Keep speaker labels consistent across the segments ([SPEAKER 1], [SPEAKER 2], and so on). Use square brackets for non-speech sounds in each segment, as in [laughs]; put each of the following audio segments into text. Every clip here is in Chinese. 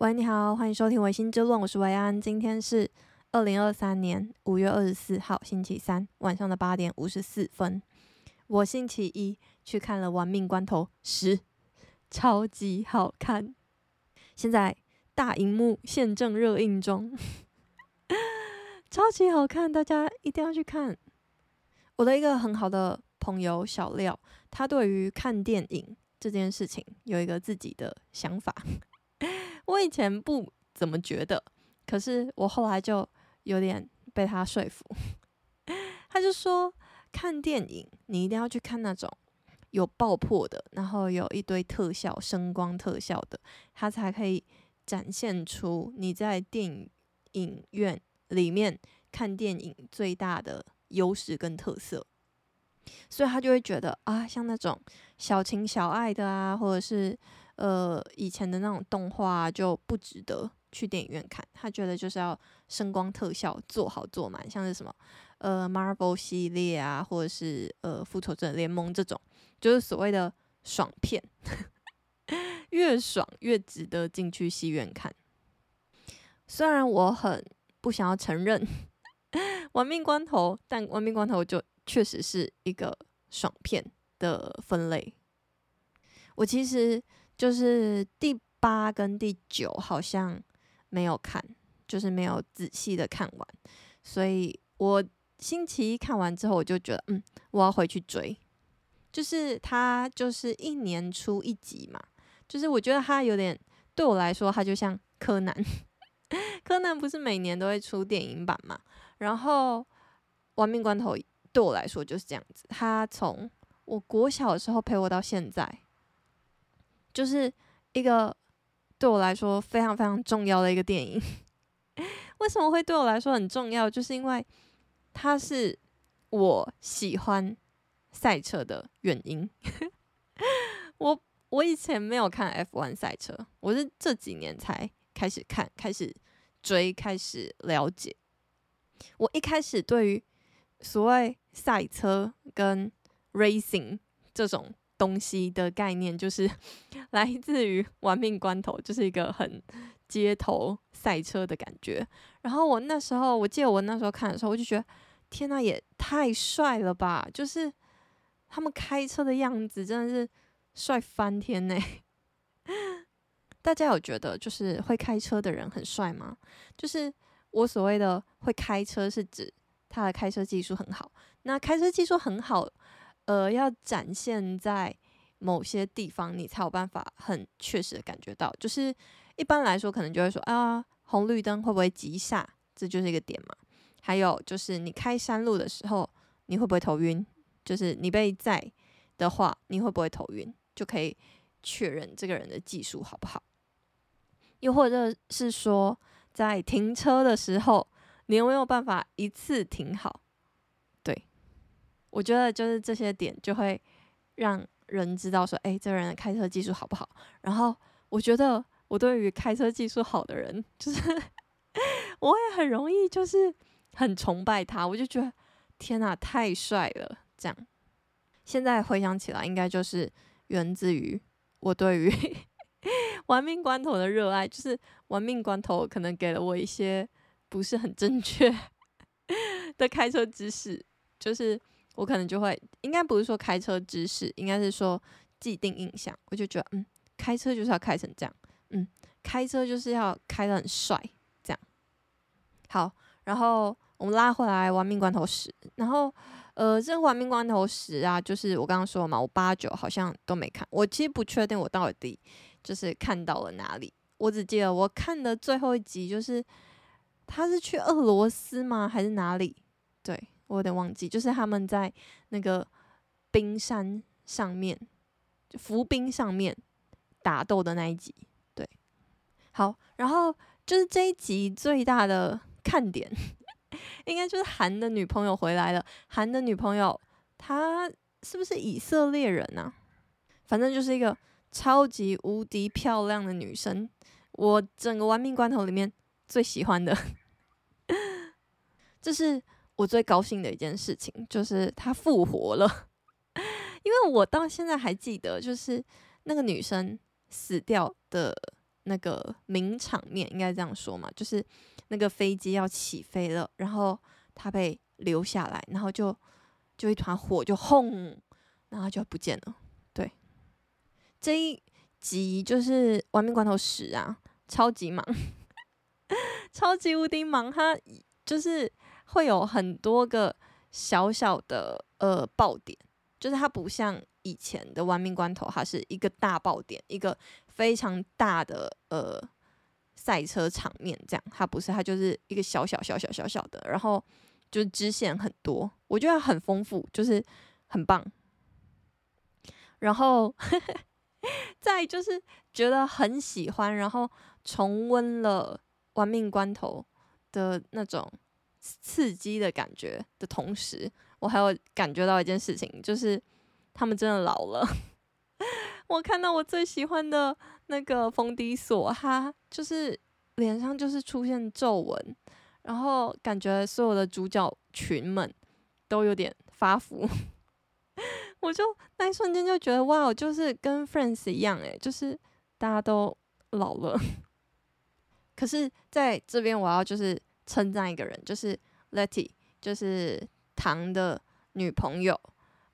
[SPEAKER 1] 喂，你好，欢迎收听《维新之论》，我是维安。今天是二零二三年五月二十四号，星期三晚上的八点五十四分。我星期一去看了《玩命关头十》，超级好看。现在大荧幕现正热映中，[laughs] 超级好看，大家一定要去看。我的一个很好的朋友小廖，他对于看电影这件事情有一个自己的想法。我以前不怎么觉得，可是我后来就有点被他说服。[laughs] 他就说，看电影你一定要去看那种有爆破的，然后有一堆特效、声光特效的，它才可以展现出你在电影院里面看电影最大的优势跟特色。所以他就会觉得啊，像那种小情小爱的啊，或者是。呃，以前的那种动画就不值得去电影院看。他觉得就是要声光特效做好做满，像是什么呃 Marvel 系列啊，或者是呃复仇者联盟这种，就是所谓的爽片，[laughs] 越爽越值得进去戏院看。虽然我很不想要承认 [laughs] 玩命关头，但玩命关头就确实是一个爽片的分类。我其实。就是第八跟第九好像没有看，就是没有仔细的看完，所以我星期一看完之后，我就觉得，嗯，我要回去追。就是他就是一年出一集嘛，就是我觉得他有点对我来说，他就像柯南，[laughs] 柯南不是每年都会出电影版嘛？然后玩命关头对我来说就是这样子，他从我国小的时候陪我到现在。就是一个对我来说非常非常重要的一个电影。[laughs] 为什么会对我来说很重要？就是因为它是我喜欢赛车的原因。我我以前没有看 F1 赛车，我是这几年才开始看、开始追、开始了解。我一开始对于所谓赛车跟 racing 这种。东西的概念就是 [laughs] 来自于《玩命关头》，就是一个很街头赛车的感觉。然后我那时候，我记得我那时候看的时候，我就觉得天呐，也太帅了吧！就是他们开车的样子真的是帅翻天呢。[laughs] 大家有觉得就是会开车的人很帅吗？就是我所谓的会开车，是指他的开车技术很好。那开车技术很好。呃，要展现在某些地方，你才有办法很确实的感觉到。就是一般来说，可能就会说啊，红绿灯会不会急刹？这就是一个点嘛。还有就是你开山路的时候，你会不会头晕？就是你被载的话，你会不会头晕？就可以确认这个人的技术好不好。又或者是说，在停车的时候，你有没有办法一次停好？我觉得就是这些点就会让人知道说，哎，这个人的开车技术好不好？然后我觉得我对于开车技术好的人，就是 [laughs] 我也很容易就是很崇拜他，我就觉得天哪，太帅了！这样，现在回想起来，应该就是源自于我对于 [laughs] 玩命关头的热爱，就是玩命关头可能给了我一些不是很正确 [laughs] 的开车知识，就是。我可能就会，应该不是说开车知识，应该是说既定印象。我就觉得，嗯，开车就是要开成这样，嗯，开车就是要开得很帅，这样。好，然后我们拉回来《玩命关头十》，然后，呃，这个《玩命关头十》啊，就是我刚刚说嘛，我八九好像都没看，我其实不确定我到底就是看到了哪里，我只记得我看的最后一集就是他是去俄罗斯吗？还是哪里？对。我有点忘记，就是他们在那个冰山上面，就浮冰上面打斗的那一集。对，好，然后就是这一集最大的看点，应该就是韩的女朋友回来了。韩的女朋友，她是不是以色列人呢？啊？反正就是一个超级无敌漂亮的女生，我整个玩命关头里面最喜欢的，[laughs] 这是。我最高兴的一件事情就是他复活了，[laughs] 因为我到现在还记得，就是那个女生死掉的那个名场面，应该这样说嘛，就是那个飞机要起飞了，然后他被留下来，然后就就一团火就轰，然后就不见了。对，这一集就是《玩命关头十》啊，超级忙，[laughs] 超级无敌忙，他就是会有很多个小小的呃爆点，就是它不像以前的《玩命关头》，它是一个大爆点，一个。非常大的呃赛车场面，这样它不是，它就是一个小小小小小小的，然后就是支线很多，我觉得很丰富，就是很棒。然后 [laughs] 再就是觉得很喜欢，然后重温了《玩命关头》的那种刺激的感觉的同时，我还有感觉到一件事情，就是他们真的老了。[laughs] 我看到我最喜欢的那个冯迪索，他就是脸上就是出现皱纹，然后感觉所有的主角群们都有点发福，[laughs] 我就那一瞬间就觉得哇，就是跟 Friends 一样诶，就是大家都老了。[laughs] 可是在这边我要就是称赞一个人，就是 Letty，就是唐的女朋友。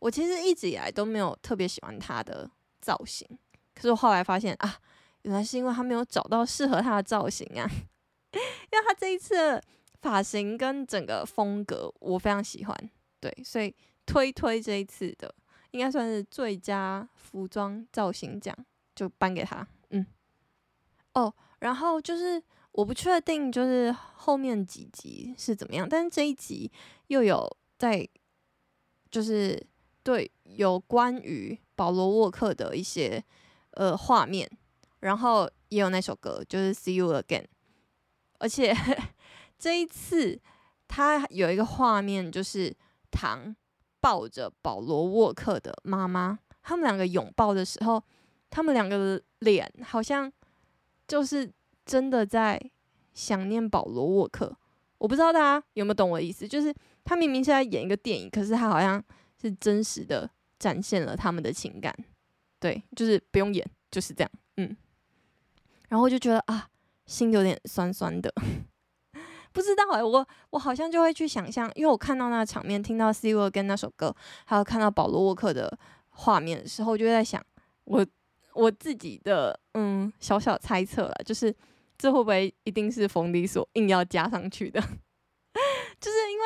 [SPEAKER 1] 我其实一直以来都没有特别喜欢她的。造型，可是我后来发现啊，原来是因为她没有找到适合她的造型啊，[laughs] 因为她这一次发型跟整个风格我非常喜欢，对，所以推推这一次的应该算是最佳服装造型奖，就颁给她，嗯，哦，然后就是我不确定就是后面几集是怎么样，但是这一集又有在就是对有关于。保罗沃克的一些呃画面，然后也有那首歌，就是《See You Again》，而且 [laughs] 这一次他有一个画面，就是唐抱着保罗沃克的妈妈，他们两个拥抱的时候，他们两个的脸好像就是真的在想念保罗沃克。我不知道大家有没有懂我的意思，就是他明明是在演一个电影，可是他好像是真实的。展现了他们的情感，对，就是不用演，就是这样，嗯。然后就觉得啊，心有点酸酸的，[laughs] 不知道哎、我我好像就会去想象，因为我看到那个场面，听到《See You Again》那首歌，还有看到保罗沃克的画面的时候，就会在想，我我自己的嗯小小猜测了，就是这会不会一定是冯迪索硬要加上去的？[laughs] 就是因为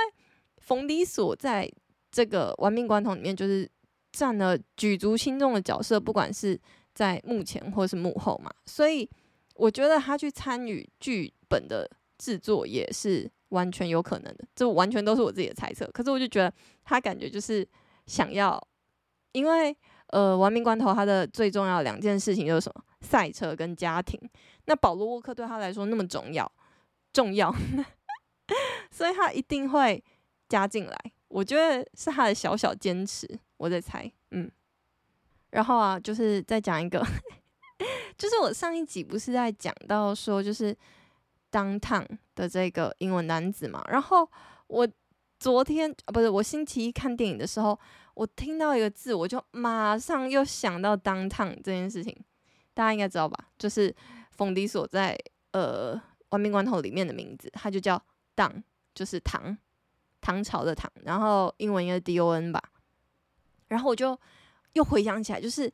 [SPEAKER 1] 冯迪索在这个《玩命关头》里面就是。占了举足轻重的角色，不管是在幕前或是幕后嘛，所以我觉得他去参与剧本的制作也是完全有可能的，这完全都是我自己的猜测。可是我就觉得他感觉就是想要，因为呃，玩命关头他的最重要两件事情就是什么？赛车跟家庭。那保罗沃克对他来说那么重要，重要，[laughs] 所以他一定会加进来。我觉得是他的小小坚持。我在猜，嗯，然后啊，就是再讲一个，[laughs] 就是我上一集不是在讲到说，就是 Downtown 的这个英文单字嘛，然后我昨天啊，不是我星期一看电影的时候，我听到一个字，我就马上又想到 Downtown 这件事情，大家应该知道吧？就是冯迪索在呃《玩命关头》里面的名字，他就叫唐就是唐，唐朝的唐，然后英文应该 D O N 吧。然后我就又回想起来，就是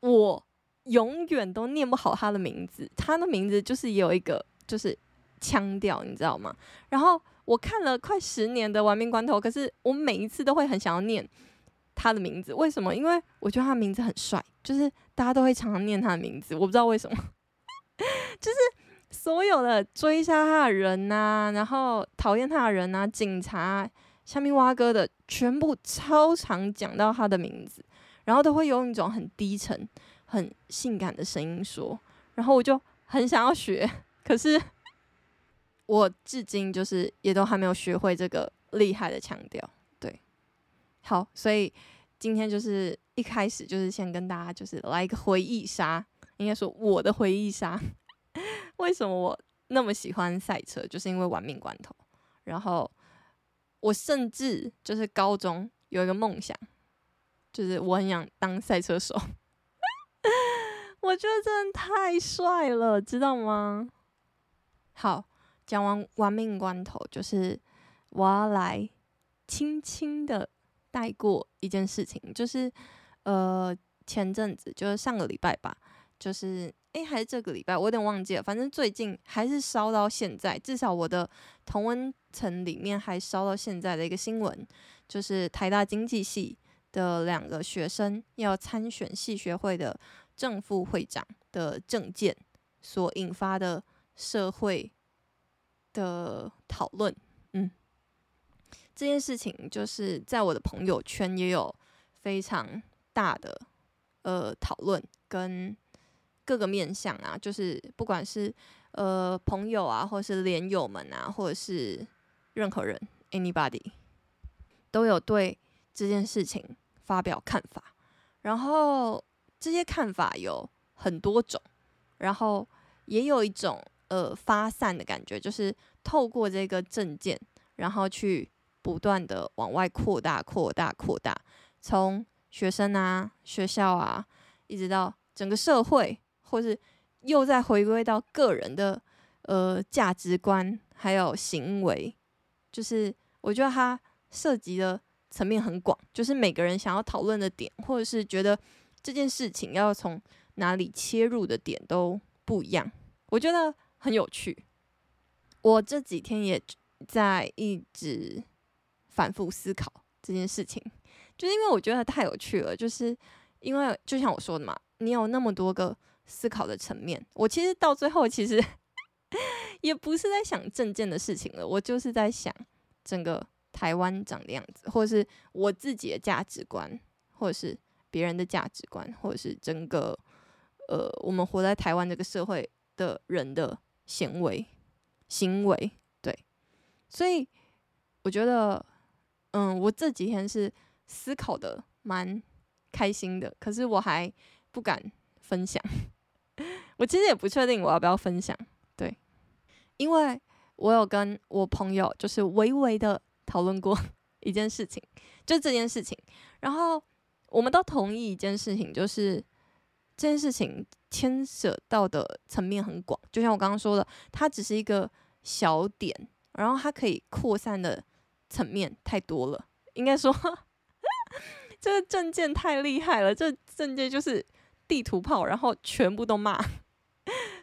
[SPEAKER 1] 我永远都念不好他的名字，他的名字就是有一个就是腔调，你知道吗？然后我看了快十年的《玩命关头》，可是我每一次都会很想要念他的名字，为什么？因为我觉得他名字很帅，就是大家都会常常念他的名字，我不知道为什么，就是所有的追杀他的人呐、然后讨厌他的人呐、警察。下面挖哥的全部超常讲到他的名字，然后都会用一种很低沉、很性感的声音说，然后我就很想要学，可是我至今就是也都还没有学会这个厉害的腔调。对，好，所以今天就是一开始就是先跟大家就是来一个回忆杀，应该说我的回忆杀。[laughs] 为什么我那么喜欢赛车？就是因为玩命关头，然后。我甚至就是高中有一个梦想，就是我很想当赛车手。[laughs] 我觉得真的太帅了，知道吗？好，讲完玩命关头，就是我要来轻轻的带过一件事情，就是呃前阵子就是上个礼拜吧，就是还是这个礼拜，我有点忘记了，反正最近还是烧到现在，至少我的同温层里面还烧到现在的一个新闻，就是台大经济系的两个学生要参选系学会的正副会长的证件所引发的社会的讨论，嗯，这件事情就是在我的朋友圈也有非常大的呃讨论，跟各个面向啊，就是不管是呃朋友啊，或者是连友们啊，或者是任何人，anybody 都有对这件事情发表看法，然后这些看法有很多种，然后也有一种。呃，发散的感觉就是透过这个证件，然后去不断的往外扩大、扩大、扩大，从学生啊、学校啊，一直到整个社会，或是又再回归到个人的呃价值观还有行为，就是我觉得它涉及的层面很广，就是每个人想要讨论的点，或者是觉得这件事情要从哪里切入的点都不一样，我觉得。很有趣，我这几天也在一直反复思考这件事情，就是因为我觉得太有趣了。就是因为就像我说的嘛，你有那么多个思考的层面。我其实到最后其实 [laughs] 也不是在想政见的事情了，我就是在想整个台湾长的样子，或者是我自己的价值观，或者是别人的价值观，或者是整个呃我们活在台湾这个社会的人的。行为，行为，对，所以我觉得，嗯，我这几天是思考的蛮开心的，可是我还不敢分享。我其实也不确定我要不要分享，对，因为我有跟我朋友就是微微的讨论过 [laughs] 一件事情，就这件事情，然后我们都同意一件事情，就是。这件事情牵涉到的层面很广，就像我刚刚说的，它只是一个小点，然后它可以扩散的层面太多了。应该说，[laughs] 这个证件太厉害了，这证件就是地图炮，然后全部都骂，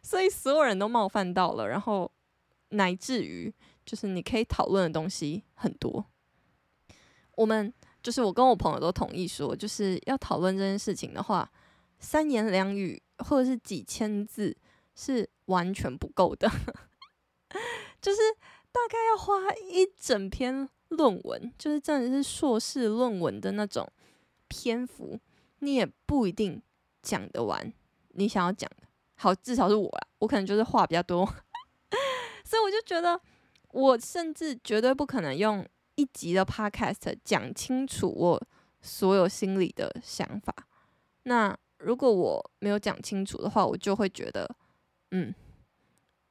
[SPEAKER 1] 所以所有人都冒犯到了，然后乃至于就是你可以讨论的东西很多。我们就是我跟我朋友都同意说，就是要讨论这件事情的话。三言两语或者是几千字是完全不够的，[laughs] 就是大概要花一整篇论文，就是真的是硕士论文的那种篇幅，你也不一定讲得完你想要讲。好，至少是我啦，我可能就是话比较多，[laughs] 所以我就觉得，我甚至绝对不可能用一集的 podcast 讲清楚我所有心里的想法。那如果我没有讲清楚的话，我就会觉得，嗯，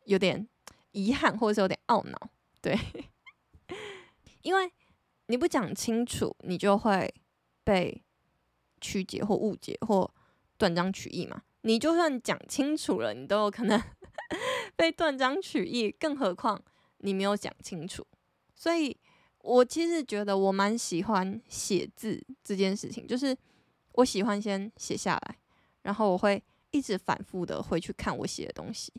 [SPEAKER 1] 有点遗憾，或者是有点懊恼，对，[laughs] 因为你不讲清楚，你就会被曲解或误解或断章取义嘛。你就算讲清楚了，你都有可能 [laughs] 被断章取义，更何况你没有讲清楚。所以我其实觉得我蛮喜欢写字这件事情，就是。我喜欢先写下来，然后我会一直反复的回去看我写的东西，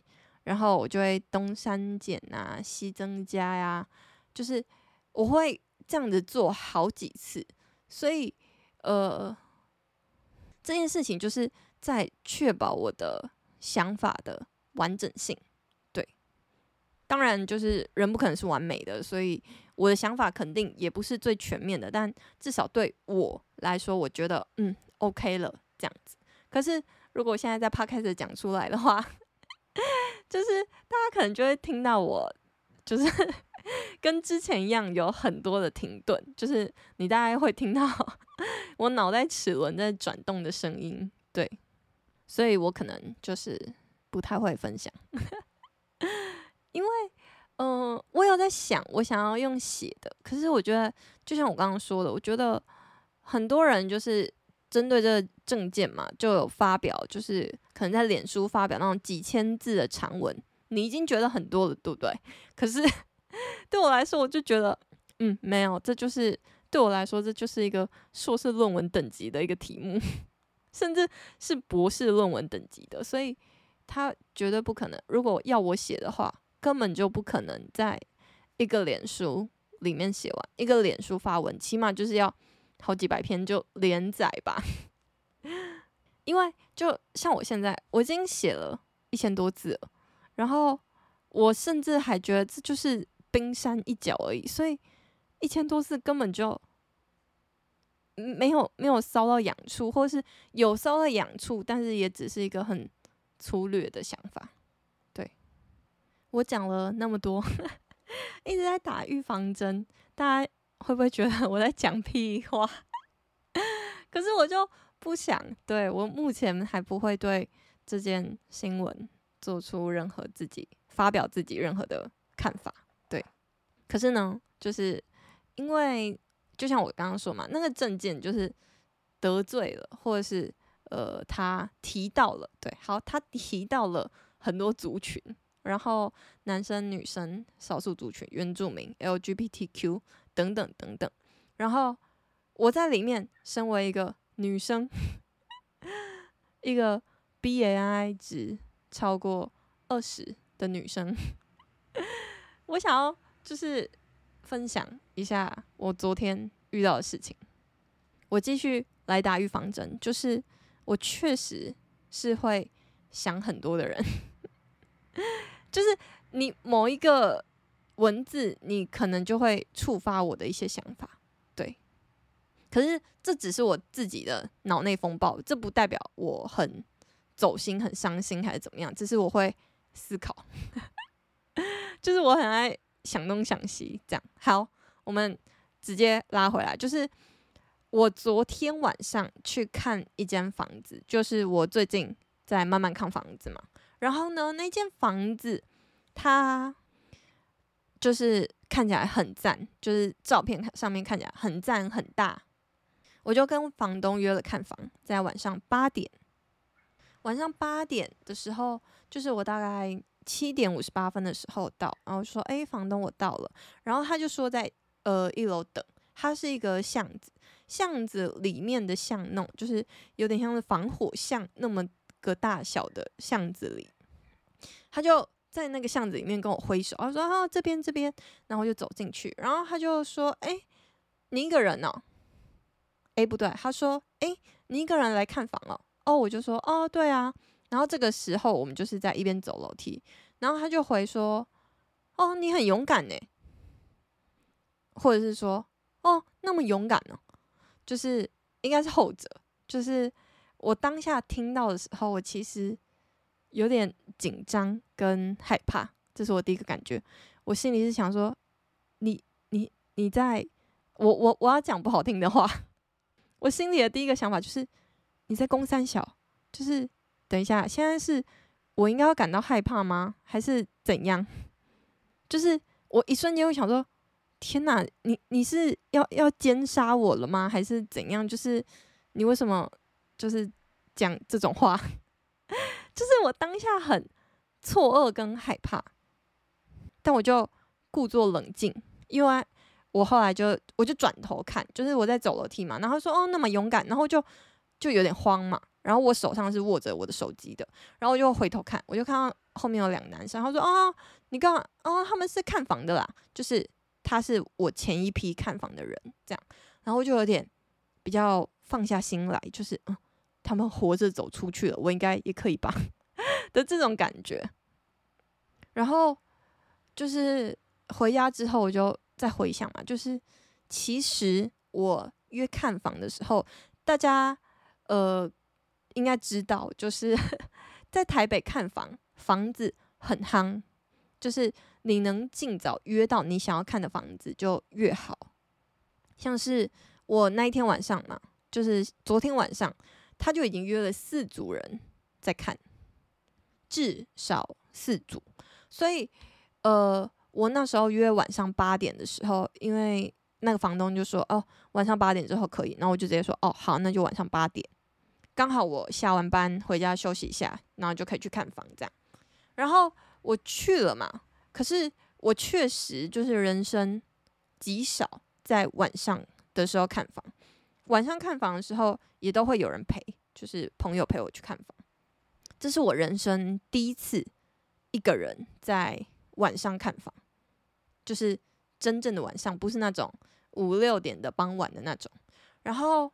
[SPEAKER 1] 然后我就会东删减啊，西增加呀、就是我会这样子做好几次，所以呃，这件事情就是在确保我的想法的完整性。对，当然就是人不可能是完美的，所以我的想法肯定也不是最全面的，但至少对我来说，我觉得嗯。OK 了，这样子。可是如果现在在 p 开始讲出来的话，[laughs] 就是大家可能就会听到我，就是 [laughs] 跟之前一样有很多的停顿，就是你大概会听到 [laughs] 我脑袋齿轮在转动的声音。对，所以我可能就是不太会分享，[laughs] 因为嗯、我有在想，我想要用写的，可是我觉得就像我刚刚说的，我觉得很多人就是。针对这个政见嘛，就有发表，就是可能在脸书发表那种几千字的长文，你已经觉得很多了，对不对？可是 [laughs] 对我来说，我就觉得，嗯，没有，这就是对我来说，这就是一个硕士论文等级的一个题目，甚至是博士论文等级的，所以他绝对不可能。如果要我写的话，根本就不可能在一个脸书里面写完，一个脸书发文，起码就是要。好几百篇就连载吧，[laughs] 因为就像我现在，我已经写了一千多字了，然后我甚至还觉得这就是冰山一角而已，所以一千多字根本就没有没有烧到痒处，或是有烧到痒处，但是也只是一个很粗略的想法。对，我讲了那么多，[laughs] 一直在打预防针，大家。会不会觉得我在讲屁话？[laughs] 可是我就不想，对，我目前还不会对这件新闻做出任何自己发表自己任何的看法。对，可是呢，就是因为就像我刚刚说嘛，那个证件就是得罪了，或者是呃，他提到了，对，好，他提到了很多族群，然后男生、女生、少数族群、原住民、LGBTQ。等等等等，然后我在里面，身为一个女生，[laughs] 一个 BAI 值超过二十的女生，[laughs] 我想要就是分享一下我昨天遇到的事情。我继续来打预防针，就是我确实是会想很多的人，[laughs] 就是你某一个。文字，你可能就会触发我的一些想法，对。可是这只是我自己的脑内风暴，这不代表我很走心、很伤心还是怎么样。只是我会思考，[laughs] 就是我很爱想东想西，这样。好，我们直接拉回来，就是我昨天晚上去看一间房子，就是我最近在慢慢看房子嘛。然后呢，那间房子它。就是看起来很赞，就是照片上面看起来很赞很大，我就跟房东约了看房，在晚上八点。晚上八点的时候，就是我大概七点五十八分的时候到，然后说：“哎，房东，我到了。”然后他就说在呃一楼等。它是一个巷子，巷子里面的巷弄，就是有点像是防火巷那么个大小的巷子里，他就。在那个巷子里面跟我挥手，他说：“哦，这边这边。”然后就走进去，然后他就说：“哎，你一个人哦？哎，不对，他说：哎，你一个人来看房哦？哦，我就说：哦，对啊。然后这个时候我们就是在一边走楼梯，然后他就回说：哦，你很勇敢呢，或者是说：哦，那么勇敢呢？就是应该是后者。就是我当下听到的时候，我其实。”有点紧张跟害怕，这是我第一个感觉。我心里是想说，你你你在，我我我要讲不好听的话，我心里的第一个想法就是你在攻三小，就是等一下，现在是我应该要感到害怕吗？还是怎样？[laughs] 就是我一瞬间会想说，天哪，你你是要要奸杀我了吗？还是怎样？就是你为什么就是讲这种话？[laughs] 就是我当下很错愕跟害怕，但我就故作冷静，因为我后来就我就转头看，就是我在走楼梯嘛，然后说哦那么勇敢，然后就就有点慌嘛，然后我手上是握着我的手机的，然后我就回头看，我就看到后面有两男生，他说哦你干嘛哦他们是看房的啦，就是他是我前一批看房的人这样，然后就有点比较放下心来，就是嗯。他们活着走出去了，我应该也可以吧 [laughs] 的这种感觉。然后就是回家之后，我就再回想嘛，就是其实我约看房的时候，大家呃应该知道，就是 [laughs] 在台北看房，房子很夯，就是你能尽早约到你想要看的房子就越好。像是我那一天晚上嘛，就是昨天晚上。他就已经约了四组人在看，至少四组。所以，呃，我那时候约晚上八点的时候，因为那个房东就说：“哦，晚上八点之后可以。”然后我就直接说：“哦，好，那就晚上八点，刚好我下完班回家休息一下，然后就可以去看房这样。”然后我去了嘛，可是我确实就是人生极少在晚上的时候看房，晚上看房的时候也都会有人陪，就是朋友陪我去看房。这是我人生第一次一个人在晚上看房，就是真正的晚上，不是那种五六点的傍晚的那种。然后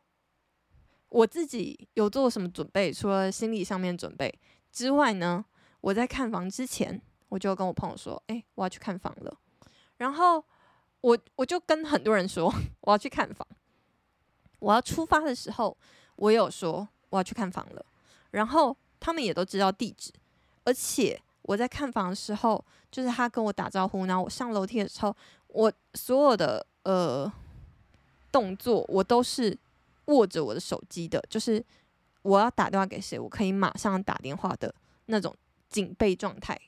[SPEAKER 1] 我自己有做什么准备？除了心理上面准备之外呢，我在看房之前，我就跟我朋友说：“哎，我要去看房了。”然后我我就跟很多人说我要去看房。我要出发的时候，我有说我要去看房了。然后他们也都知道地址，而且我在看房的时候，就是他跟我打招呼，然后我上楼梯的时候，我所有的呃动作，我都是握着我的手机的，就是我要打电话给谁，我可以马上打电话的那种警备状态。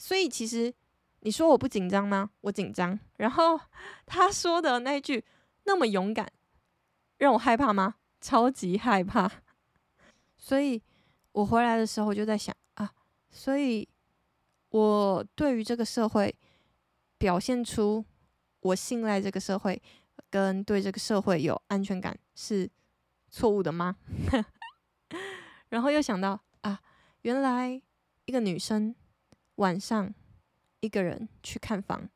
[SPEAKER 1] 所以其实你说我不紧张吗？我紧张。然后 [laughs] 他说的那句那么勇敢，让我害怕吗？超级害怕。所以。我回来的时候，就在想啊，所以我对于这个社会表现出我信赖这个社会，跟对这个社会有安全感是错误的吗？[laughs] 然后又想到啊，原来一个女生晚上一个人去看房，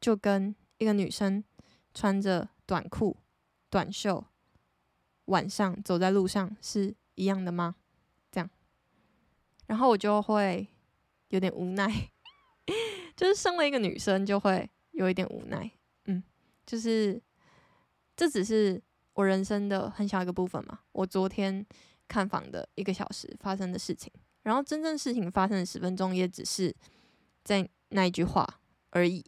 [SPEAKER 1] 就跟一个女生穿着短裤、短袖晚上走在路上是一样的吗？这样然后我就会有点无奈，[laughs] 就是身为一个女生，就会有一点无奈。嗯，就是这只是我人生的很小一个部分嘛。我昨天看房的一个小时发生的事情，然后真正事情发生的十分钟，也只是在那一句话而已。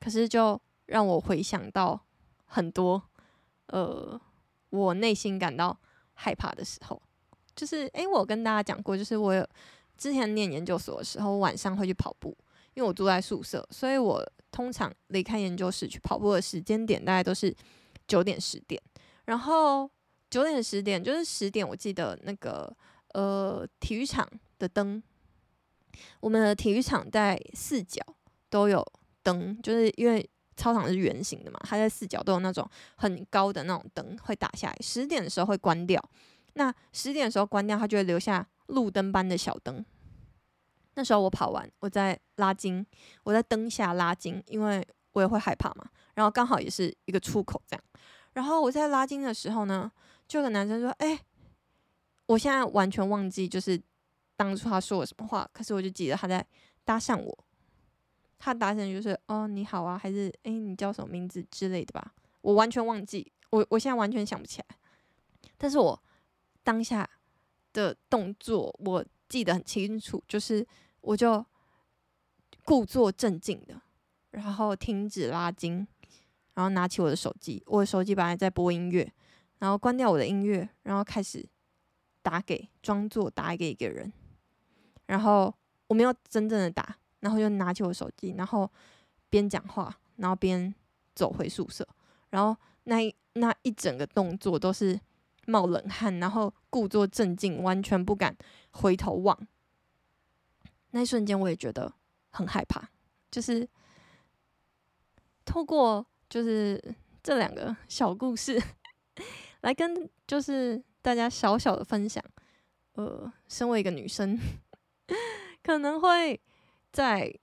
[SPEAKER 1] 可是就让我回想到很多，呃，我内心感到害怕的时候。就是，诶，我跟大家讲过，就是我有之前念研究所的时候，晚上会去跑步，因为我住在宿舍，所以我通常离开研究室去跑步的时间点大概都是九点十点。然后九点十点就是十点，我记得那个呃体育场的灯，我们的体育场在四角都有灯，就是因为操场是圆形的嘛，它在四角都有那种很高的那种灯会打下来，十点的时候会关掉。那十点的时候关掉，它就会留下路灯般的小灯。那时候我跑完，我在拉筋，我在灯下拉筋，因为我也会害怕嘛。然后刚好也是一个出口这样。然后我在拉筋的时候呢，就有个男生说：“哎，我现在完全忘记就是当初他说了什么话，可是我就记得他在搭讪我。他搭讪就是哦你好啊，还是哎你叫什么名字之类的吧？我完全忘记，我我现在完全想不起来。但是我。当下的动作我记得很清楚，就是我就故作镇静的，然后停止拉筋，然后拿起我的手机，我的手机本来在播音乐，然后关掉我的音乐，然后开始打给，装作打给一个人，然后我没有真正的打，然后就拿起我手机，然后边讲话，然后边走回宿舍，然后那一那一整个动作都是。冒冷汗，然后故作镇静，完全不敢回头望。那一瞬间，我也觉得很害怕。就是透过就是这两个小故事，[laughs] 来跟就是大家小小的分享。呃，身为一个女生，[laughs] 可能会在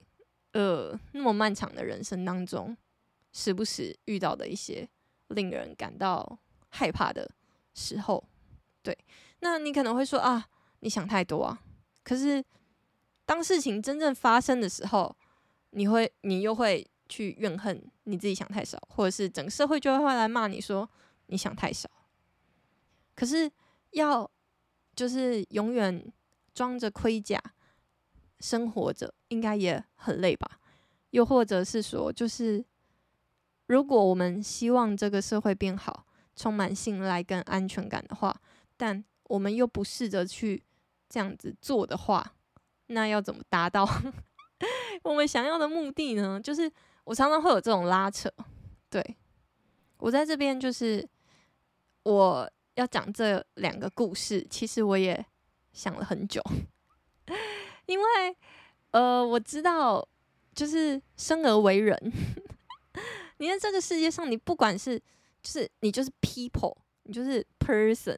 [SPEAKER 1] 呃那么漫长的人生当中，时不时遇到的一些令人感到害怕的。时候，对，那你可能会说啊，你想太多啊。可是当事情真正发生的时候，你会，你又会去怨恨你自己想太少，或者是整个社会就会来骂你说你想太少。可是要就是永远装着盔甲生活着，应该也很累吧？又或者是说，就是如果我们希望这个社会变好。充满信赖跟安全感的话，但我们又不试着去这样子做的话，那要怎么达到 [laughs] 我们想要的目的呢？就是我常常会有这种拉扯，对，我在这边就是我要讲这两个故事，其实我也想了很久，[laughs] 因为呃，我知道就是生而为人，[laughs] 你在这个世界上，你不管是就是你就是 people，你就是 person，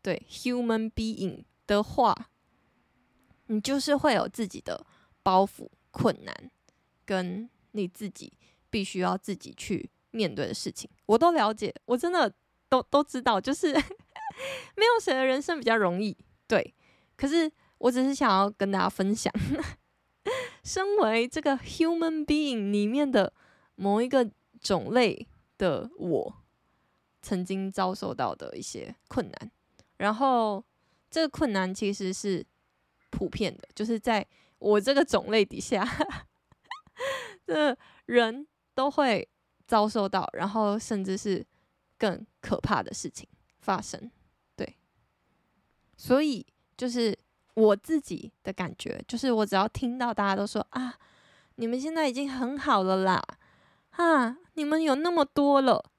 [SPEAKER 1] 对 human being 的话，你就是会有自己的包袱、困难，跟你自己。必须要自己去面对的事情，我都了解，我真的都都知道，就是 [laughs] 没有谁的人生比较容易，对。可是我只是想要跟大家分享，[laughs] 身为这个 human being 里面的某一个种类的我，曾经遭受到的一些困难。然后这个困难其实是普遍的，就是在我这个种类底下 [laughs] 的人。都会遭受到，然后甚至是更可怕的事情发生，对。所以就是我自己的感觉，就是我只要听到大家都说啊，你们现在已经很好了啦，啊，你们有那么多了，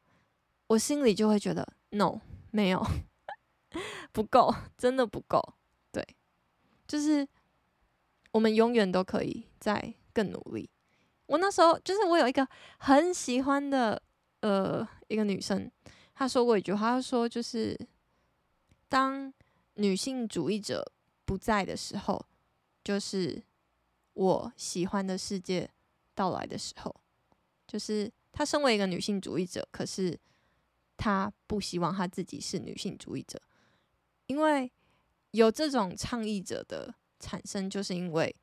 [SPEAKER 1] 我心里就会觉得 no，没有，[laughs] 不够，真的不够，对。就是我们永远都可以再更努力。我那时候就是我有一个很喜欢的呃一个女生，她说过一句话，她说就是当女性主义者不在的时候，就是我喜欢的世界到来的时候。就是她身为一个女性主义者，可是她不希望她自己是女性主义者，因为有这种倡议者的产生，就是因为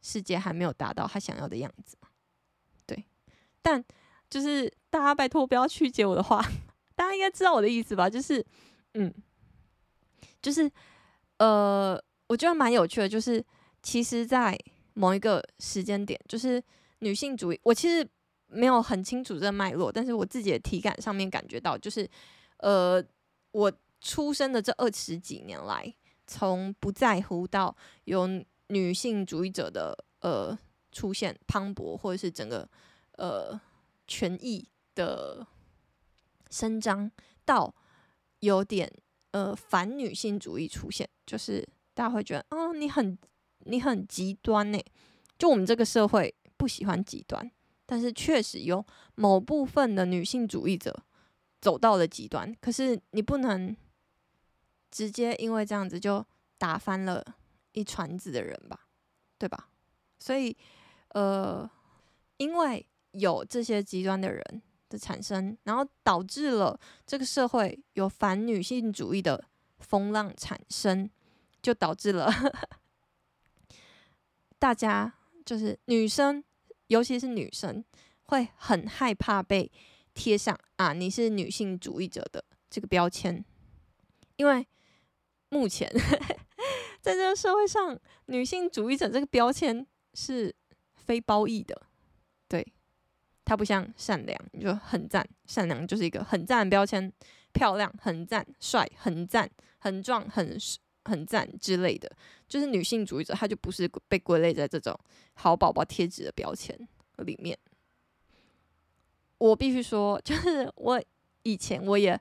[SPEAKER 1] 世界还没有达到她想要的样子。对但就是大家拜托不要曲解我的话，[laughs] 大家应该知道我的意思吧？就是，嗯，就是，呃，我觉得蛮有趣的，就是其实，在某一个时间点，就是女性主义，我其实没有很清楚这个脉络，但是我自己的体感上面感觉到，就是，呃，我出生的这二十几年来，从不在乎到有女性主义者的呃出现磅礴，或者是整个。呃，权益的伸张到有点呃反女性主义出现，就是大家会觉得，哦，你很你很极端呢。就我们这个社会不喜欢极端，但是确实有某部分的女性主义者走到了极端。可是你不能直接因为这样子就打翻了一船子的人吧，对吧？所以呃，因为。有这些极端的人的产生，然后导致了这个社会有反女性主义的风浪产生，就导致了 [laughs] 大家就是女生，尤其是女生会很害怕被贴上啊，你是女性主义者的这个标签，因为目前 [laughs] 在这个社会上，女性主义者这个标签是非褒义的，对。他不像善良，就很赞。善良就是一个很赞的标签，漂亮很赞，帅很赞，很壮很很赞之类的。就是女性主义者，她就不是被归类在这种好宝宝贴纸的标签里面。我必须说，就是我以前我也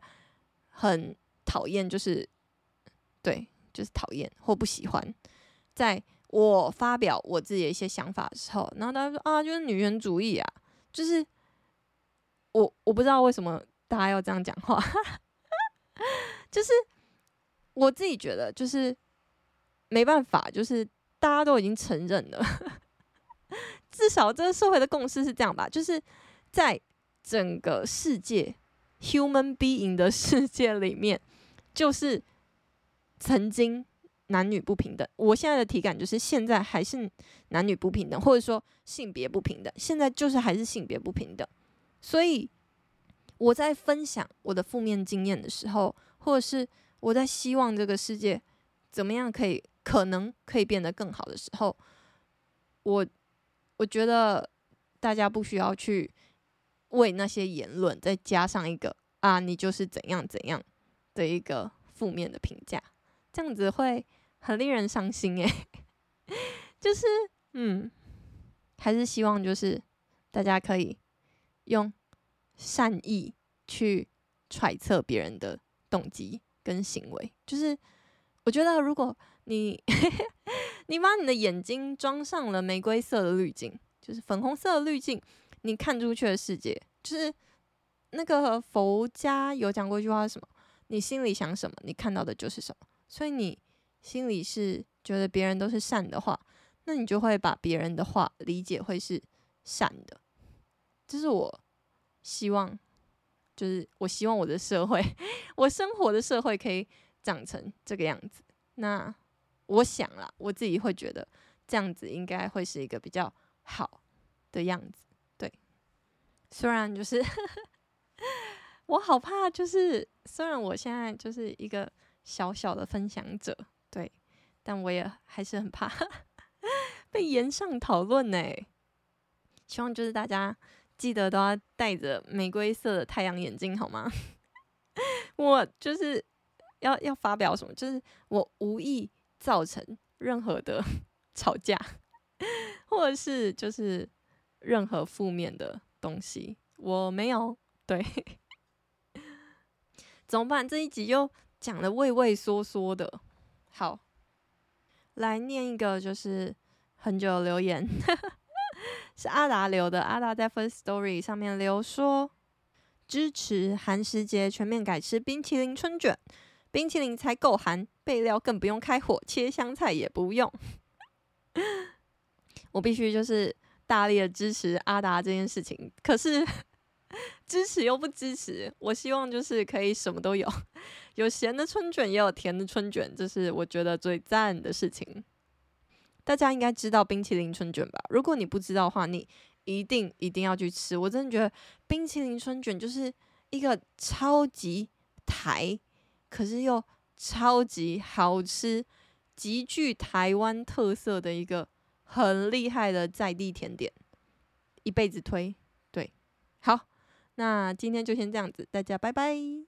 [SPEAKER 1] 很讨厌，就是对，就是讨厌或不喜欢，在我发表我自己的一些想法的时候，然后大家说啊，就是女权主义啊。就是我我不知道为什么大家要这样讲话，[laughs] 就是我自己觉得就是没办法，就是大家都已经承认了，[laughs] 至少这个社会的共识是这样吧，就是在整个世界 human being 的世界里面，就是曾经。男女不平等，我现在的体感就是现在还是男女不平等，或者说性别不平等。现在就是还是性别不平等，所以我在分享我的负面经验的时候，或者是我在希望这个世界怎么样可以可能可以变得更好的时候，我我觉得大家不需要去为那些言论再加上一个啊，你就是怎样怎样的一个负面的评价，这样子会。很令人伤心诶，[laughs] 就是嗯，还是希望就是大家可以用善意去揣测别人的动机跟行为。就是我觉得，如果你 [laughs] 你把你的眼睛装上了玫瑰色的滤镜，就是粉红色的滤镜，你看出去的世界，就是那个佛家有讲过一句话是什么？你心里想什么，你看到的就是什么。所以你心里是觉得别人都是善的话，那你就会把别人的话理解会是善的。这是我希望，就是我希望我的社会，[laughs] 我生活的社会可以长成这个样子。那我想啦，我自己会觉得这样子应该会是一个比较好的样子。对，虽然就是 [laughs] 我好怕，就是虽然我现在就是一个小小的分享者，但我也还是很怕被炎上讨论呢。希望就是大家记得都要戴着玫瑰色的太阳眼镜，好吗？[laughs] 我就是要要发表什么，就是我无意。造成任何的 [laughs] 吵架，或者是就是任何负面的东西，我没有。对，[laughs] 怎么办？这一集又讲的畏畏缩缩的。好，来念一个，就是很久留言，是阿达留的。阿达在 First Story 上面留说，支持寒食节全面改吃冰淇淋春卷。冰淇淋才够寒，备料更不用开火，切香菜也不用。[laughs] 我必须就是大力的支持阿达这件事情，可是支持又不支持。我希望就是可以什么都有，[laughs] 有咸的春卷，也有甜的春卷，这是我觉得最赞的事情。大家应该知道冰淇淋春卷吧？如果你不知道的话，你一定一定要去吃。我真的觉得冰淇淋春卷就是一个超级台。可是又超级好吃，极具台湾特色的一个很厉害的在地甜点，一辈子推。对，好，那今天就先这样子，大家拜拜。